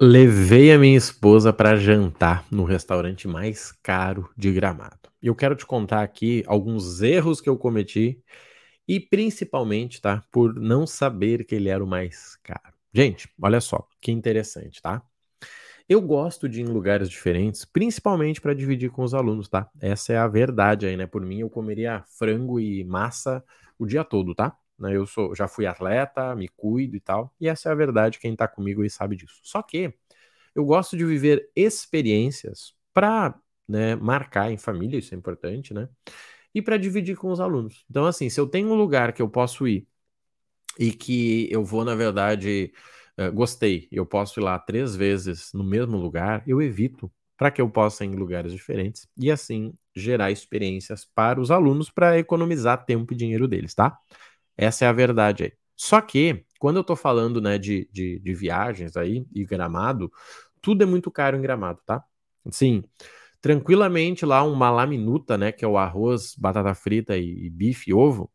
Levei a minha esposa para jantar no restaurante mais caro de Gramado. E eu quero te contar aqui alguns erros que eu cometi e principalmente, tá, por não saber que ele era o mais caro. Gente, olha só, que interessante, tá? Eu gosto de ir em lugares diferentes, principalmente para dividir com os alunos, tá? Essa é a verdade aí, né? Por mim, eu comeria frango e massa o dia todo, tá? Né? Eu sou, já fui atleta, me cuido e tal, e essa é a verdade, quem tá comigo aí sabe disso. Só que eu gosto de viver experiências para né, marcar em família, isso é importante, né? E para dividir com os alunos. Então, assim, se eu tenho um lugar que eu posso ir e que eu vou, na verdade, uh, gostei, eu posso ir lá três vezes no mesmo lugar, eu evito para que eu possa ir em lugares diferentes e assim gerar experiências para os alunos para economizar tempo e dinheiro deles, tá? Essa é a verdade aí. Só que, quando eu estou falando né, de, de, de, viagens aí e gramado, tudo é muito caro em gramado, tá? Sim, tranquilamente lá uma laminuta, né, que é o arroz, batata frita e, e bife e ovo,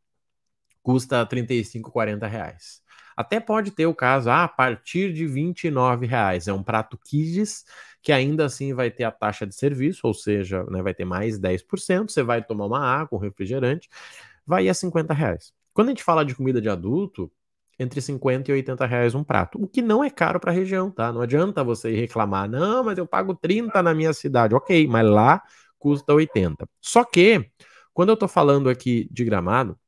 custa 35, 40 reais. Até pode ter o caso, ah, a partir de 29 reais. É um prato Kids, que ainda assim vai ter a taxa de serviço, ou seja, né, vai ter mais 10%. Você vai tomar uma água, um refrigerante, vai a 50 reais. Quando a gente fala de comida de adulto, entre 50 e 80 reais um prato, o que não é caro para a região, tá? Não adianta você reclamar, não, mas eu pago 30 na minha cidade. Ok, mas lá custa 80. Só que, quando eu tô falando aqui de gramado,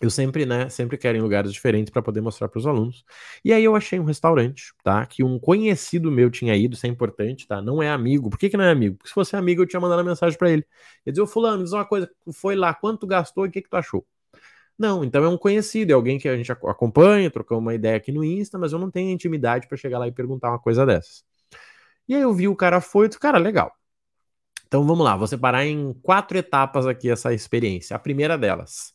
eu sempre, né, sempre quero em lugares diferentes para poder mostrar para os alunos. E aí eu achei um restaurante, tá? Que um conhecido meu tinha ido, isso é importante, tá? Não é amigo. Por que, que não é amigo? Porque se fosse amigo, eu tinha mandado uma mensagem para ele. Ele dizia, ô fulano, diz uma coisa, foi lá, quanto gastou e o que, que tu achou? Não, então é um conhecido, é alguém que a gente acompanha, trocamos uma ideia aqui no Insta, mas eu não tenho intimidade para chegar lá e perguntar uma coisa dessas. E aí eu vi o cara foi disse, cara, legal. Então vamos lá, vou separar em quatro etapas aqui essa experiência. A primeira delas,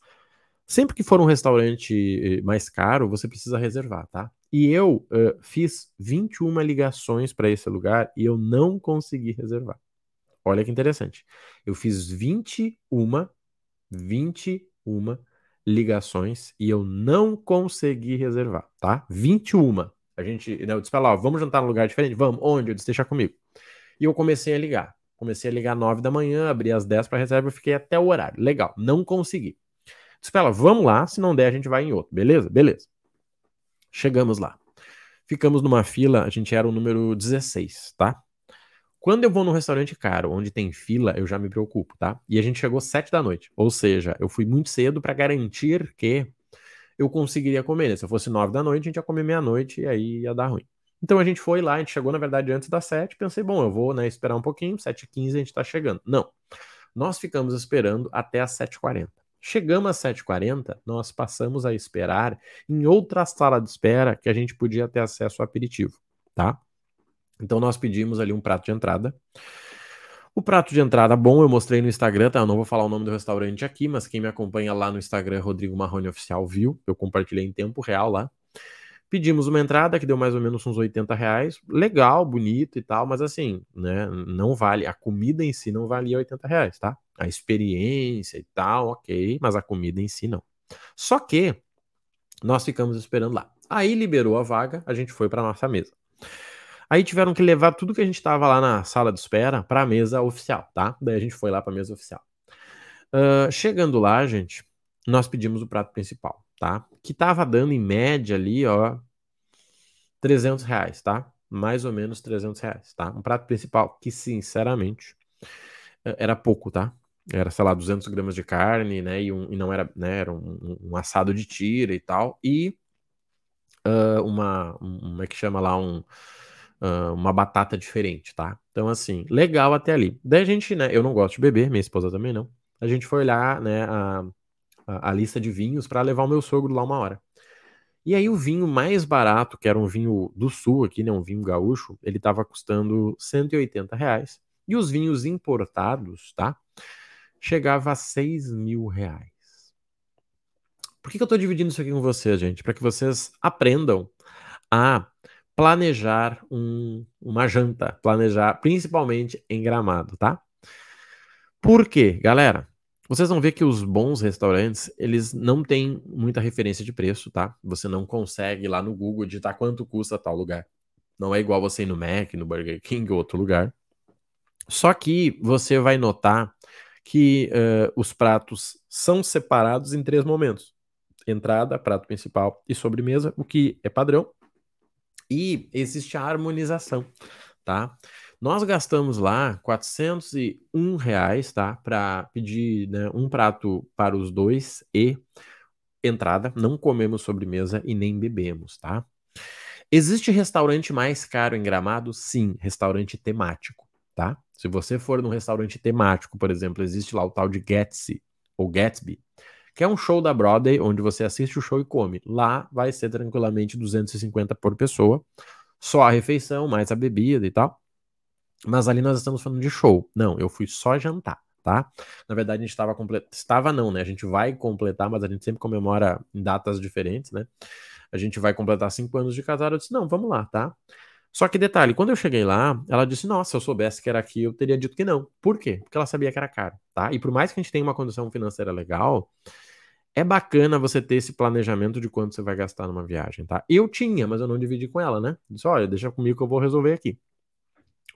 sempre que for um restaurante eh, mais caro, você precisa reservar, tá? E eu uh, fiz 21 ligações para esse lugar e eu não consegui reservar. Olha que interessante. Eu fiz 21, 21 ligações e eu não consegui reservar, tá? 21. A gente, né, eu disse pra lá, ó, vamos jantar num lugar diferente? Vamos. Onde? Eu disse, deixa comigo. E eu comecei a ligar. Comecei a ligar 9 da manhã, abri às 10 para reserva, eu fiquei até o horário. Legal, não consegui. Disse pra ela, vamos lá, se não der a gente vai em outro, beleza? Beleza. Chegamos lá. Ficamos numa fila, a gente era o número 16, tá? Quando eu vou num restaurante caro, onde tem fila, eu já me preocupo, tá? E a gente chegou sete da noite. Ou seja, eu fui muito cedo para garantir que eu conseguiria comer. Né? Se eu fosse nove da noite, a gente ia comer meia-noite e aí ia dar ruim. Então a gente foi lá, a gente chegou, na verdade, antes das sete. Pensei, bom, eu vou né, esperar um pouquinho, sete e quinze a gente tá chegando. Não. Nós ficamos esperando até as sete e quarenta. Chegamos às 7h40, nós passamos a esperar em outra sala de espera que a gente podia ter acesso ao aperitivo, tá? Então nós pedimos ali um prato de entrada. O prato de entrada bom eu mostrei no Instagram, tá? Eu não vou falar o nome do restaurante aqui, mas quem me acompanha lá no Instagram, Rodrigo Marrone Oficial, viu. Eu compartilhei em tempo real lá. Pedimos uma entrada que deu mais ou menos uns 80 reais. Legal, bonito e tal, mas assim, né? Não vale. A comida em si não valia 80 reais, tá? A experiência e tal, ok, mas a comida em si não. Só que nós ficamos esperando lá. Aí liberou a vaga, a gente foi para nossa mesa. Aí tiveram que levar tudo que a gente estava lá na sala de espera para a mesa oficial, tá? Daí a gente foi lá para a mesa oficial. Uh, chegando lá, gente, nós pedimos o prato principal, tá? Que tava dando em média ali, ó, 300 reais, tá? Mais ou menos 300 reais, tá? Um prato principal que, sinceramente, era pouco, tá? Era, sei lá, 200 gramas de carne, né? E, um, e não era, né? Era um, um, assado de tira e tal. E uh, uma, um, como é que chama lá? Um uh, uma batata diferente, tá? Então, assim, legal até ali. Daí a gente, né? Eu não gosto de beber, minha esposa também não. A gente foi olhar, né, a, a, a lista de vinhos para levar o meu sogro lá uma hora. E aí o vinho mais barato, que era um vinho do sul aqui, né, um vinho gaúcho, ele estava custando 180 reais. E os vinhos importados, tá? Chegava a 6 mil reais. Por que, que eu estou dividindo isso aqui com vocês, gente? Para que vocês aprendam a planejar um, uma janta, planejar principalmente em Gramado, tá? Por quê, galera? Vocês vão ver que os bons restaurantes, eles não têm muita referência de preço, tá? Você não consegue lá no Google digitar quanto custa tal lugar. Não é igual você ir no Mac, no Burger King ou outro lugar. Só que você vai notar que uh, os pratos são separados em três momentos: entrada, prato principal e sobremesa, o que é padrão. E existe a harmonização, tá? Nós gastamos lá 401 reais, tá? Para pedir né, um prato para os dois e entrada. Não comemos sobremesa e nem bebemos, tá? Existe restaurante mais caro em Gramado? Sim, restaurante temático, tá? Se você for num restaurante temático, por exemplo, existe lá o tal de Gatsby ou Gatsby, que é um show da Broadway onde você assiste o show e come. Lá vai ser tranquilamente 250 por pessoa, só a refeição, mais a bebida e tal. Mas ali nós estamos falando de show. Não, eu fui só jantar, tá? Na verdade, a gente estava completando. Estava não, né? A gente vai completar, mas a gente sempre comemora em datas diferentes, né? A gente vai completar cinco anos de casado. Eu disse, não, vamos lá, tá? Só que detalhe, quando eu cheguei lá, ela disse, nossa, se eu soubesse que era aqui, eu teria dito que não. Por quê? Porque ela sabia que era caro, tá? E por mais que a gente tenha uma condição financeira legal, é bacana você ter esse planejamento de quanto você vai gastar numa viagem, tá? Eu tinha, mas eu não dividi com ela, né? Disse, olha, deixa comigo que eu vou resolver aqui.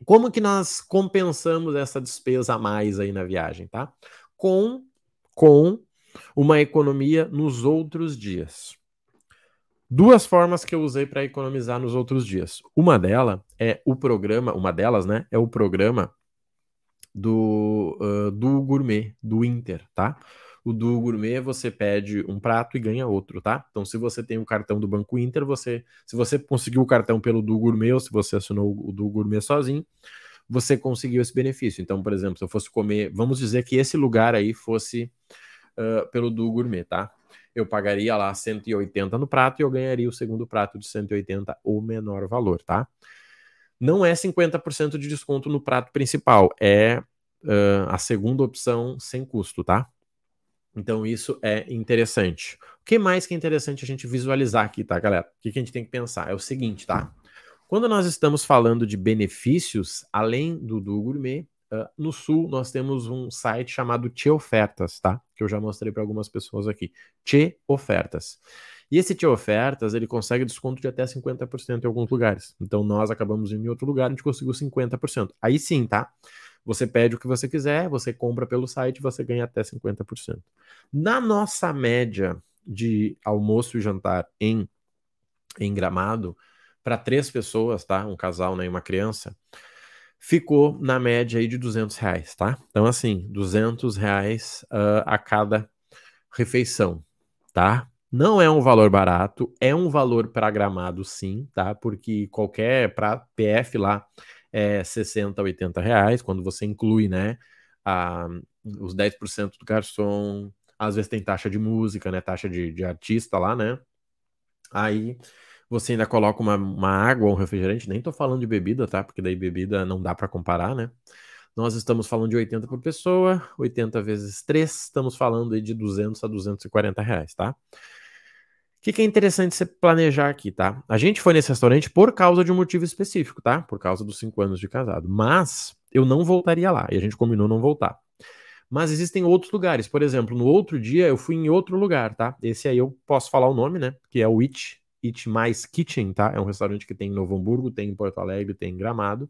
Como que nós compensamos essa despesa a mais aí na viagem, tá? Com, com uma economia nos outros dias. Duas formas que eu usei para economizar nos outros dias. Uma delas é o programa, uma delas, né? É o programa do, uh, do gourmet, do Inter, tá? O do gourmet você pede um prato e ganha outro, tá? Então, se você tem o cartão do Banco Inter, você, se você conseguiu o cartão pelo do gourmet ou se você assinou o do gourmet sozinho, você conseguiu esse benefício. Então, por exemplo, se eu fosse comer, vamos dizer que esse lugar aí fosse uh, pelo do gourmet, tá? Eu pagaria lá 180 no prato e eu ganharia o segundo prato de 180 ou menor valor, tá? Não é 50% de desconto no prato principal, é uh, a segunda opção sem custo, tá? Então isso é interessante. O que mais que é interessante a gente visualizar aqui, tá, galera? O que, a gente tem que pensar? É o seguinte, tá? Quando nós estamos falando de benefícios, além do do gourmet, uh, no sul nós temos um site chamado Tche Ofertas, tá? Que eu já mostrei para algumas pessoas aqui. Tche Ofertas. E esse Tche Ofertas, ele consegue desconto de até 50% em alguns lugares. Então nós acabamos indo em outro lugar, a gente conseguiu 50%. Aí sim, tá? Você pede o que você quiser, você compra pelo site, você ganha até 50%. Na nossa média de almoço e jantar em, em Gramado, para três pessoas, tá? Um casal né, e uma criança, ficou na média aí de 200 reais, tá? Então, assim, 200 reais uh, a cada refeição, tá? Não é um valor barato, é um valor para Gramado, sim, tá? Porque qualquer pra PF lá é 60, 80 reais, quando você inclui, né, a, os 10% do garçom, às vezes tem taxa de música, né, taxa de, de artista lá, né, aí você ainda coloca uma, uma água, um refrigerante, nem tô falando de bebida, tá, porque daí bebida não dá para comparar, né, nós estamos falando de 80 por pessoa, 80 vezes 3, estamos falando aí de 200 a 240 reais, tá? O que, que, é interessante você planejar aqui, tá? A gente foi nesse restaurante por causa de um motivo específico, tá? Por causa dos cinco anos de casado. Mas eu não voltaria lá e a gente combinou não voltar. Mas existem outros lugares. Por exemplo, no outro dia eu fui em outro lugar, tá? Esse aí eu posso falar o nome, né? Que é o It, It Mais Kitchen, tá? É um restaurante que tem em Novo Hamburgo, tem em Porto Alegre, tem em Gramado.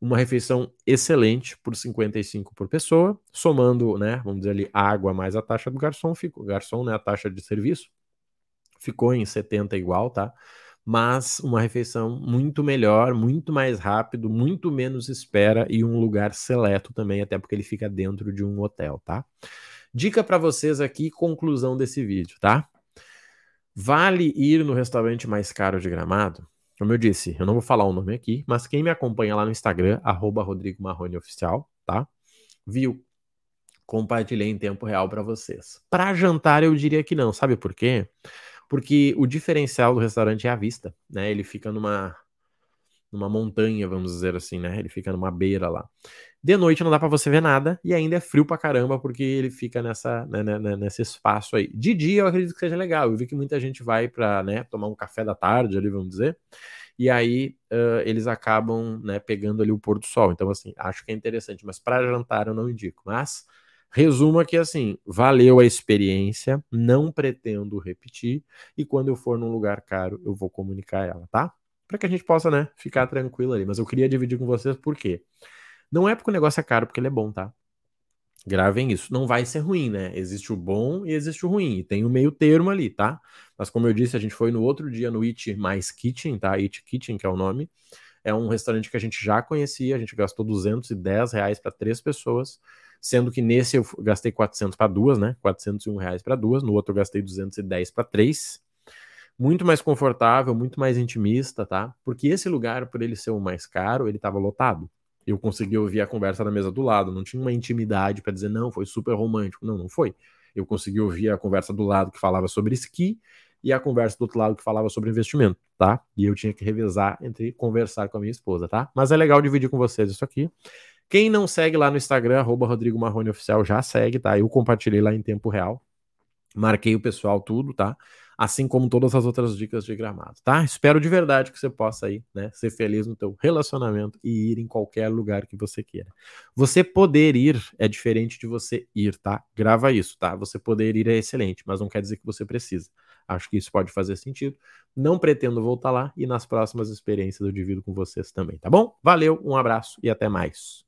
Uma refeição excelente por 55 por pessoa, somando, né? Vamos dizer ali, água mais a taxa do garçom, fica, o garçom, né? A taxa de serviço ficou em 70 igual, tá? Mas uma refeição muito melhor, muito mais rápido, muito menos espera e um lugar seleto também, até porque ele fica dentro de um hotel, tá? Dica para vocês aqui, conclusão desse vídeo, tá? Vale ir no restaurante mais caro de Gramado? Como eu disse, eu não vou falar o nome aqui, mas quem me acompanha lá no Instagram, arroba Oficial, tá? Viu? Compartilhei em tempo real para vocês. Para jantar, eu diria que não, sabe por quê? porque o diferencial do restaurante é a vista, né? Ele fica numa numa montanha, vamos dizer assim, né? Ele fica numa beira lá. De noite não dá para você ver nada e ainda é frio pra caramba porque ele fica nessa né, né, né, nesse espaço aí. De dia eu acredito que seja legal. Eu vi que muita gente vai para né, tomar um café da tarde ali, vamos dizer. E aí uh, eles acabam né, pegando ali o pôr do sol. Então assim, acho que é interessante, mas para jantar eu não indico. Mas Resumo aqui assim: valeu a experiência, não pretendo repetir, e quando eu for num lugar caro, eu vou comunicar ela, tá? para que a gente possa, né, ficar tranquilo ali. Mas eu queria dividir com vocês por quê? Não é porque o negócio é caro, porque ele é bom, tá? Gravem isso. Não vai ser ruim, né? Existe o bom e existe o ruim. E tem o meio termo ali, tá? Mas como eu disse, a gente foi no outro dia no It Mais Kitchen, tá? It Kitchen, que é o nome. É um restaurante que a gente já conhecia. A gente gastou 210 reais para três pessoas. Sendo que nesse eu gastei 400 para duas, né? 401 reais para duas. No outro eu gastei 210 para três. Muito mais confortável, muito mais intimista, tá? Porque esse lugar, por ele ser o mais caro, ele estava lotado eu consegui ouvir a conversa na mesa do lado, não tinha uma intimidade para dizer, não, foi super romântico. Não, não foi. Eu consegui ouvir a conversa do lado que falava sobre esqui e a conversa do outro lado que falava sobre investimento, tá? E eu tinha que revezar entre conversar com a minha esposa, tá? Mas é legal dividir com vocês isso aqui. Quem não segue lá no Instagram, arroba Rodrigo Marrone Oficial, já segue, tá? Eu compartilhei lá em tempo real. Marquei o pessoal tudo, tá? Assim como todas as outras dicas de gramado, tá? Espero de verdade que você possa aí, né, ser feliz no teu relacionamento e ir em qualquer lugar que você queira. Você poder ir é diferente de você ir, tá? Grava isso, tá? Você poder ir é excelente, mas não quer dizer que você precisa. Acho que isso pode fazer sentido. Não pretendo voltar lá e nas próximas experiências eu divido com vocês também, tá bom? Valeu, um abraço e até mais.